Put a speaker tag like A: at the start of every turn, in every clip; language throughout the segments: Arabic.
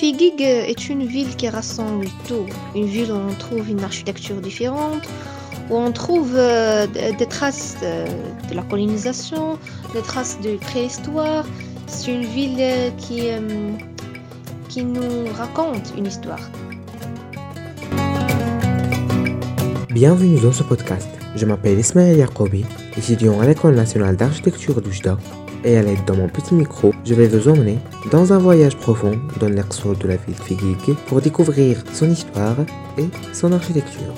A: Figig est une ville qui rassemble tout. Une ville où on trouve une architecture différente, où on trouve euh, des traces euh, de la colonisation, des traces de préhistoire. C'est une ville euh, qui, qui nous raconte une histoire.
B: Bienvenue dans ce podcast. Je m'appelle Ismaël Yacoubi, étudiant à l'École nationale d'architecture d'Oujda et à l'aide de mon petit micro, je vais vous emmener dans un voyage profond dans l'axe de la ville Figuig pour découvrir son histoire et son architecture.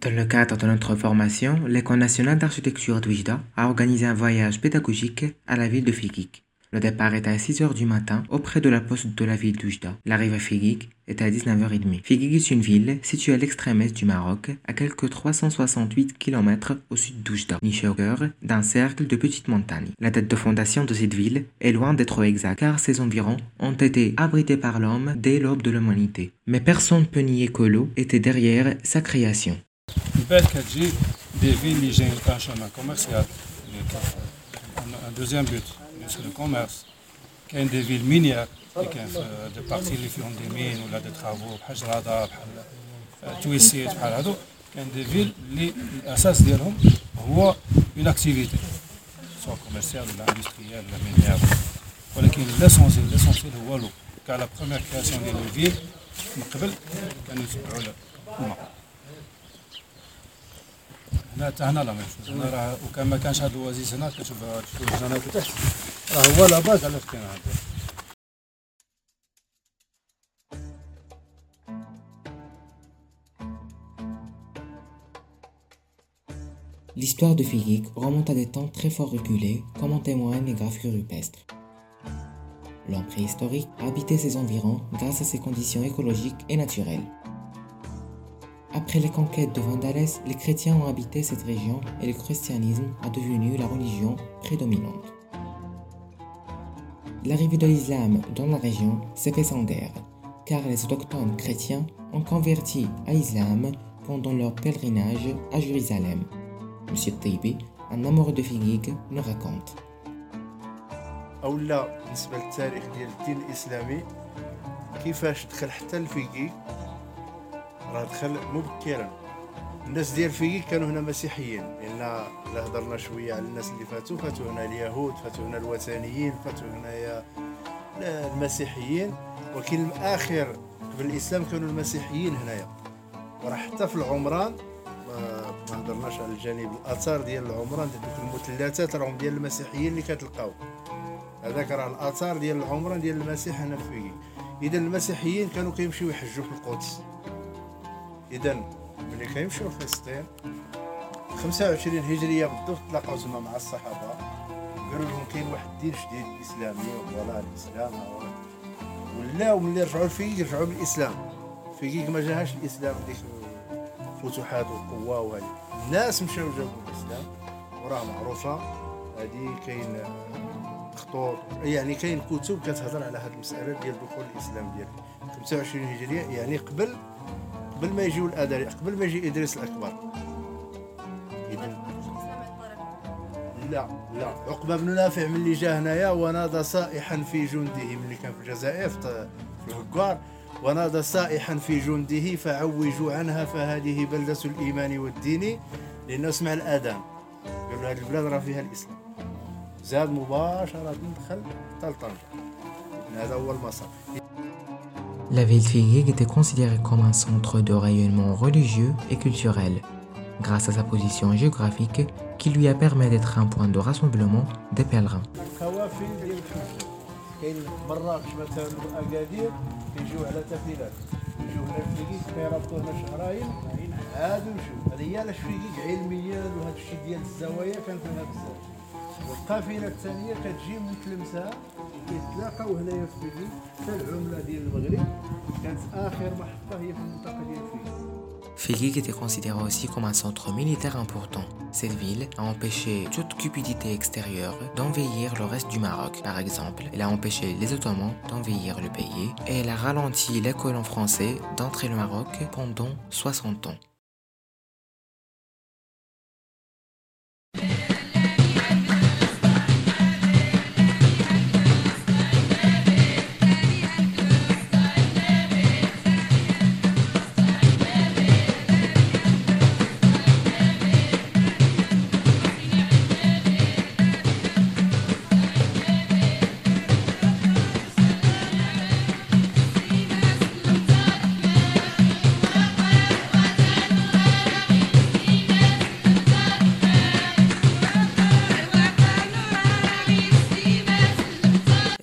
B: Dans le cadre de notre formation, l'École nationale d'architecture d'Oujda a organisé un voyage pédagogique à la ville de Figuig. Le départ est à 6h du matin auprès de la poste de la ville d'Oujda. L'arrivée à Figuig est à 19h30. Figuig est une ville située à l'extrême est du Maroc, à quelques 368 km au sud d'Oujda, nichée au cœur d'un cercle de petites montagnes. La date de fondation de cette ville est loin d'être exacte car ses environs ont été abrités par l'homme dès l'aube de l'humanité. Mais personne ne peut nier que l'eau était derrière sa création.
C: Un deuxième but. C'est le commerce. كاين des villes minières اللي كان في des parties اللي فيهم des mines ولا des travaux بحال جرادا بحال تويسيت بحال هادو. كاين des villes اللي الأساس ديالهم هو une activité سواء commercial ولا industriel ولا minière ولكن l'essentiel l'essentiel هو l'eau كاع la première création ديال ال villes من قبل كانوا يتبعوا الماء هنا حتى هنا لا ميم هنا راه وكان ما كانش هاد الوزيز هنا كتشوف هنا تحت راه هو لا باز علاش كاين هذا
B: L'histoire de Figuig remonte à des temps très fort reculés, comme en témoignent les gravures rupestres. L'homme préhistorique a habité ses environs grâce à ses conditions écologiques et naturelles. Après les conquêtes de Vandales, les chrétiens ont habité cette région et le christianisme a devenu la religion prédominante. L'arrivée de l'islam dans la région s'est fait sans guerre, car les autochtones chrétiens ont converti à l'islam pendant leur pèlerinage à Jérusalem. Monsieur Taibi, un amoureux de Figuig, nous raconte.
D: راه دخل مبكرا الناس ديال فيكي كانوا هنا مسيحيين. لأن لا هضرنا شوية على الناس اللي فاتوا. فاتوا هنا اليهود فاتوا هنا الوثنيين فاتوا هنايا المسيحيين. ولكن الآخر قبل الإسلام كانوا المسيحيين هنايا. وراه حتى في العمران ما هضرناش على الجانب الآثار ديال العمران دوك المثلثات راهم ديال المسيحيين اللي كتلقاو. هذاك راه الآثار ديال العمران ديال المسيح هنا في اذا المسيحيين كانوا كيمشيو يحجوا في القدس. اذا ملي كيمشيو لفلسطين 25 هجرية بالضبط تلاقاو تما مع الصحابة. قالوا لهم كاين واحد الدين جديد اسلامي ولا الإسلام ولاو ملي رجعوا لفيك رجعوا بالإسلام. فيك ما جاهاش الإسلام ديك الفتوحات والقوه وهذه الناس مشاو جابوا الاسلام وراه معروفة. هذه كاين خطوط يعني كاين كتب كتهضر على هذه المسألة ديال دخول الإسلام ديال 25 هجرية يعني قبل قبل ما يجيو الاداري قبل ما يجي إدريس الأكبر. اذا لا لا. عقبة بن نافع ملي جا هنايا ونادى صائحا في جنده ملي كان في الجزائر في الهكار ونادى صائحا في جنده فعوجوا عنها فهذه بلدة الإيمان والدين لأنه سمع الآذان. قال له هذه البلاد راه فيها الإسلام. زاد مباشرة دخل حتى لطنجة هذا هو المسار
B: La ville Figuig était considérée comme un centre de rayonnement religieux et culturel, grâce à sa position géographique qui lui a permis d'être un point de rassemblement des pèlerins.
D: والقافله الثانيه كتجي متلمسه كيتلاقاو هنايا في فيكي حتى العمله ديال المغرب
B: Fekik était considéré aussi comme un centre militaire important. Cette ville a empêché toute cupidité extérieure d'envahir le reste du Maroc. Par exemple, elle a empêché les Ottomans d'envahir le pays et elle a ralenti les colons français d'entrer le Maroc pendant 60 ans.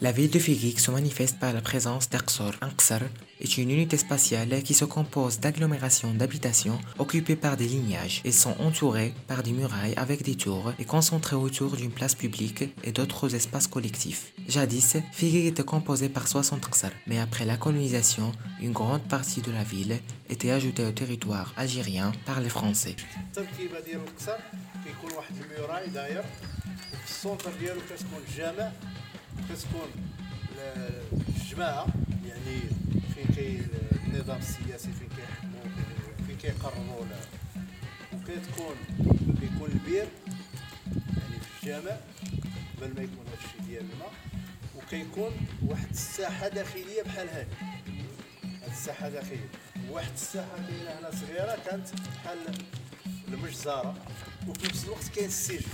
B: La ville de Figik se manifeste par la présence d'Aksor. Aksar est une unité spatiale qui se compose d'agglomérations d'habitations occupées par des lignages. Ils sont entourés par des murailles avec des tours et concentrés autour d'une place publique et d'autres espaces collectifs. Jadis, Figik était composée par 60 Aksar, mais après la colonisation, une grande partie de la ville était ajoutée au territoire algérien par les Français.
D: كتكون الجماعة يعني فين كاين النظام السياسي فين كيحكموا فين كيقرروا وكتكون كيكون البير يعني في الجامع قبل ما يكون هذا الشيء ديال الماء وكيكون واحد الساحة داخلية بحال هكا هاد الساحة داخلية. واحد الساحة كاينة هنا صغيرة كانت بحال المجزرة. وفي نفس الوقت كاين السجن.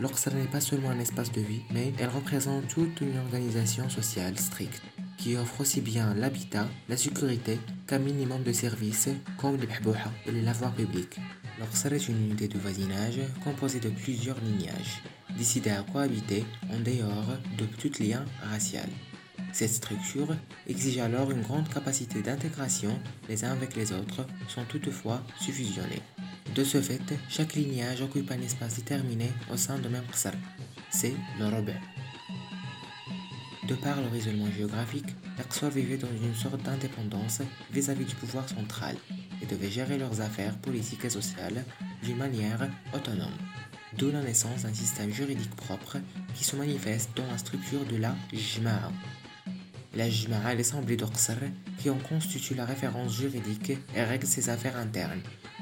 B: L'Orsal n'est pas seulement un espace de vie, mais elle représente toute une organisation sociale stricte qui offre aussi bien l'habitat, la sécurité qu'un minimum de services comme les bhbouha et les lavoirs publics. L'Orsal est une unité de voisinage composée de plusieurs lignages, décidés à cohabiter en dehors de tout lien racial. Cette structure exige alors une grande capacité d'intégration les uns avec les autres sans toutefois se fusionner. De ce fait, chaque lignage occupe un espace déterminé au sein de même qsar. C'est le robin. De par leur isolement géographique, les Qsar vivaient dans une sorte d'indépendance vis-à-vis du pouvoir central et devaient gérer leurs affaires politiques et sociales d'une manière autonome. D'où la naissance d'un système juridique propre qui se manifeste dans la structure de la Jma'a. La Jma'a est l'assemblée d'Oqsar qui en constitue la référence juridique et règle ses affaires internes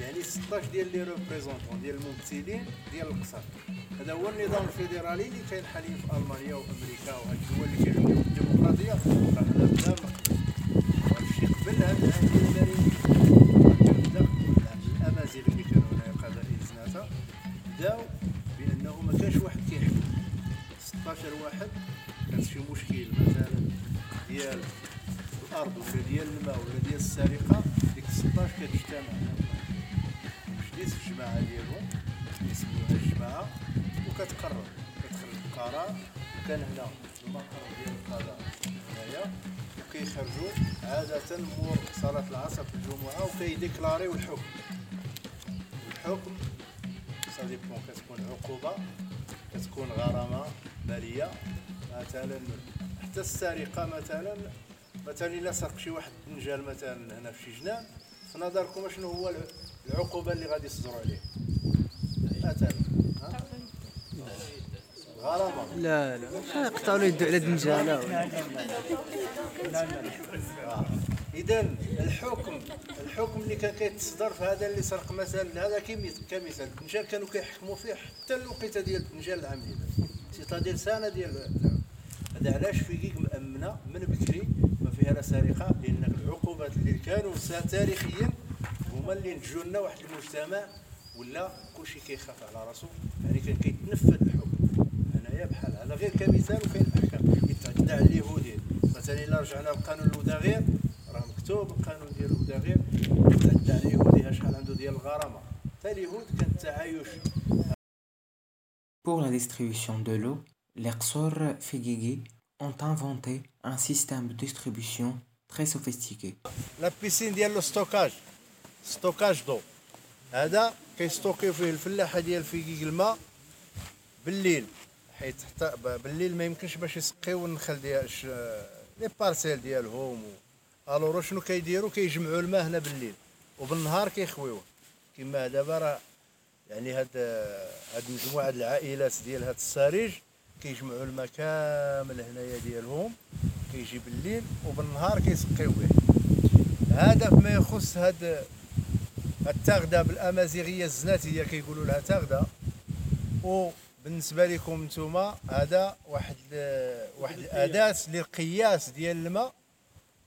D: يعني 16 ديال لي ريبريزونطون ديال الممثلين ديال القصر. هذا هو النظام الفيدرالي اللي كاين حاليا في ألمانيا وامريكا وهاد الدول اللي كيعملوا الديمقراطية. راه بدا هادشي قبل هاد الأمازيغ اللي كانوا هنا قبائل زناتة بداو بأنه ما كانش واحد كيحكم. 16 واحد كان شي مشكل مثلا ديال الأرض ولا ديال الماء ولا ديال السرقة ديك 16 كتجتمع. جليس الجماعة ديالهم يسموها الجماعة وكتقرر كتخرج القرار. وكان هنا المقر ديال القضاء هنايا وكيخرجوا عادة مور صلاة العصر في الجمعة وكيديكلاريو الحكم. الحكم ça dépend كتكون عقوبة كتكون غرامة مالية. مثلا حتى السرقة مثلا مثلا إلا سرق شي واحد الدنجال مثلا هنا في شي جنان. في نظركم شنو هو العقوبه اللي غادي يصدروا عليه. مثلا غرامه
E: لا لا. يقطعوا له يدو على دنجالة.
D: اذا الحكم الحكم اللي كان كيتصدر في هذا اللي سرق مثلا هذا كمثال الدنجال كانوا كيحكموا فيه حتى الوقيتة ديال الدنجال العام اللي ديال سنة ديال هذا علاش فيكيك مأمنة من بكري ما فيها لا سرقه لأن العقوبات اللي كانوا تاريخيا هما اللي نتجوا لنا واحد المجتمع ولا كلشي كيخاف على راسو يعني كان كيتنفذ الحكم هنايا بحال هذا غير كمثال وكاين الاحكام يتعدى على اليهودي مثلا الا رجعنا لقانون الوداغير راه مكتوب القانون ديال الوداغير يتعدى على اليهودي شحال عنده ديال الغرامه حتى اليهود كان التعايش
B: Pour la distribution de l'eau, Les Xor Figigi ont inventé un système de distribution très sophistiqué.
D: لا بيسين ديال ستوكاج stockage d'eau. هذا كيستوكيو فيه الفلاحة ديال فيكيك الماء بالليل حيت حتى بالليل ما يمكنش باش يسقيو النخل ديال les parcelles ديالهم و- alors شنو كيديروا؟ كيجمعوا الماء هنا بالليل. وبالنهار كيخويوه. كما دابا راه يعني هاد هاد مجموعة العائلات ديال هاد السريج كيجمعوا الماء كامل هنايا ديالهم. كيجي بالليل وبالنهار كيسقيو به. هذا فيما يخص هاد التغذى بالأمازيغية الزناتية كيقولوا لها تغذى وبالنسبة لكم نتوما هذا واحد واحد الأداة للقياس ديال الماء.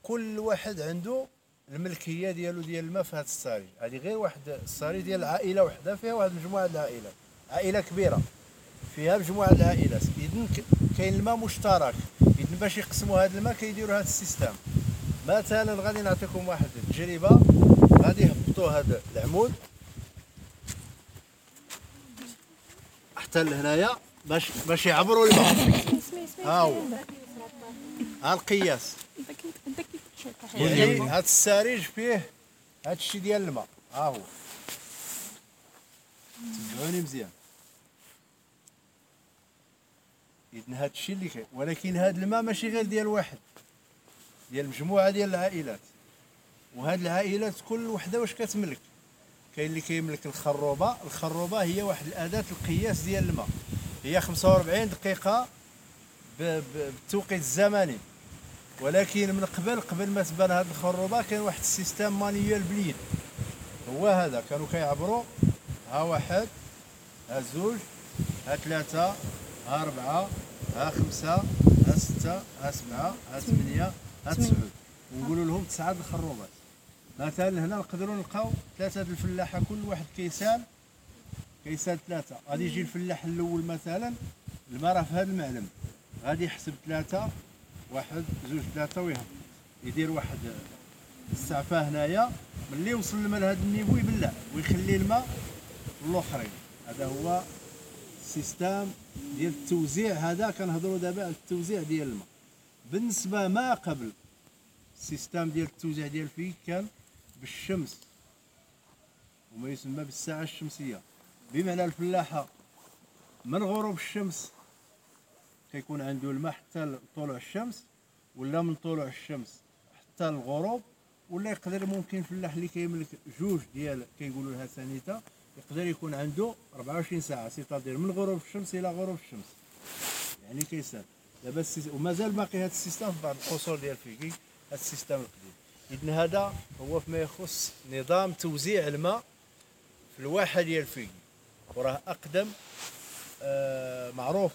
D: كل واحد عنده الملكية ديالو ديال الماء في هذا الصاري هذه غير واحد الصاري ديال العائله وحدة فيها واحد مجموعة العائلات عائلة كبيرة. فيها مجموعة العائلات اذا ك- كاين الماء مشترك. اذا باش يقسموا هذا الماء كيديروا هذا السيستم. مثلا غادي نعطيكم واحد التجربة. غادي يهبطوا هذا؟ العمود؟ حتى لهنايا باش باش يعبروا الماء ها هو ها القياس يعني هذا السريج فيه هذا الشيء ديال الماء. ها هو تبعوني مزيان. اذا هذا الشيء اللي كاين ولكن هذا الماء ماشي غير ديال واحد. ديال مجموعة ديال العائلات. وهاد العائلات كل وحده واش كتملك؟ كاين اللي كيملك الخروبة. الخروبة هي واحد الأداة القياس ديال الماء. هي 45 دقيقة بالتوقيت الزمني. ولكن من قبل قبل ما تبان هاد الخروبة كان واحد ال système manuel باليد هو هذا. كانوا كيعبروا. ها واحد ها زوج ها ثلاثة ها أربعة ها خمسة ها ستة ها سبعة ها ثمانية ها تسعود. ونقولوا لهم تسعة الخروبات مثلا هنا نقدروا نلقاو ثلاثة د الفلاحة كل واحد كيسان كيسان ثلاثة. غادي يجي الفلاح الأول مثلا الماء راه في هذا المعلم. غادي يحسب ثلاثة واحد زوج ثلاثة ويهبط يدير واحد السعفة هنايا ملي يوصل الماء لهذا ال niveau يبلع ويخلي الماء الاخرين هذا هو ال système ديال التوزيع. هذا كنهضروا دابا على التوزيع ديال الماء. بالنسبة ما قبل ال système ديال التوزيع ديال فيكيك كان بالشمس وما يسمى بالساعة الشمسية. بمعنى الفلاحة من غروب الشمس كيكون عنده الماء حتى طلوع الشمس ولا من طلوع الشمس حتى الغروب ولا يقدر ممكن فلاح اللي كيملك جوج ديال كيقولوا لها سانيتا يقدر يكون عنده 24 ساعة c'est-à-dire من غروب الشمس إلى غروب الشمس. يعني كيسال دابا ومازال باقي هذا ال système في بعض القصور ديال فيكيك هذا ال système القديم. اذا هذا هو فيما يخص نظام توزيع الماء في الواحه ديال فيكي وراه أقدم آه معروف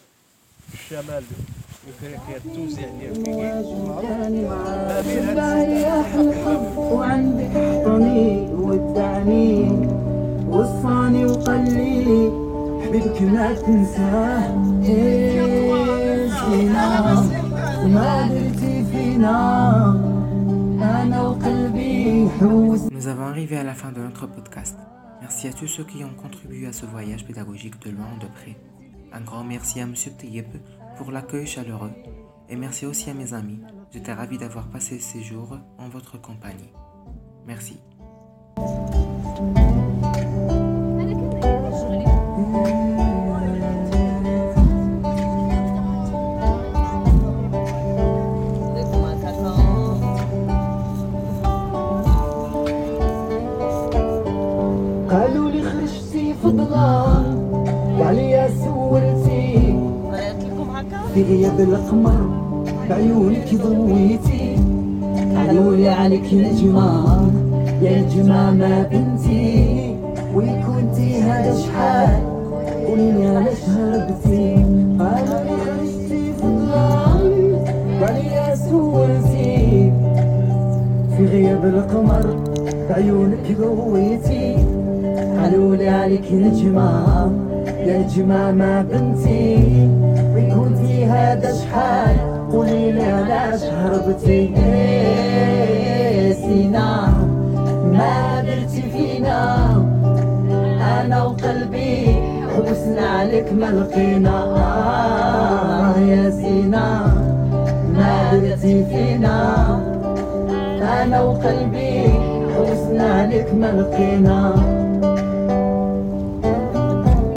D: في الشمال. افريقيا التوزيع ديال فيكي معروف السيستم
F: وعندك حضني ودعني وصاني وقال لي حبيبك ما تنساه إيه زينة ما درتي فينا
B: Nous avons arrivé à la fin de notre podcast. Merci à tous ceux qui ont contribué à ce voyage pédagogique de loin de près. Un grand merci à M. Tayeb pour l'accueil chaleureux et merci aussi à mes amis. J'étais ravi d'avoir passé ces jours en votre compagnie. Merci.
F: غياب القمر بعيونك ضويتي قالوا لي عليك نجمة يا نجمة ما بنتي وين كنتي هذا شحال قولي لي علاش هربتي قالوا لي خرجتي فضلة وعليا سولتي في غياب القمر بعيونك ضويتي قالوا لي عليك نجمة يا نجمة ما بنتي هربتي إيه سينا ما درتي فينا. أنا وقلبي حوسنا عليك ما لقينا. آه يا سينا ما درتي فينا. أنا وقلبي حوسنا لك ما لقينا.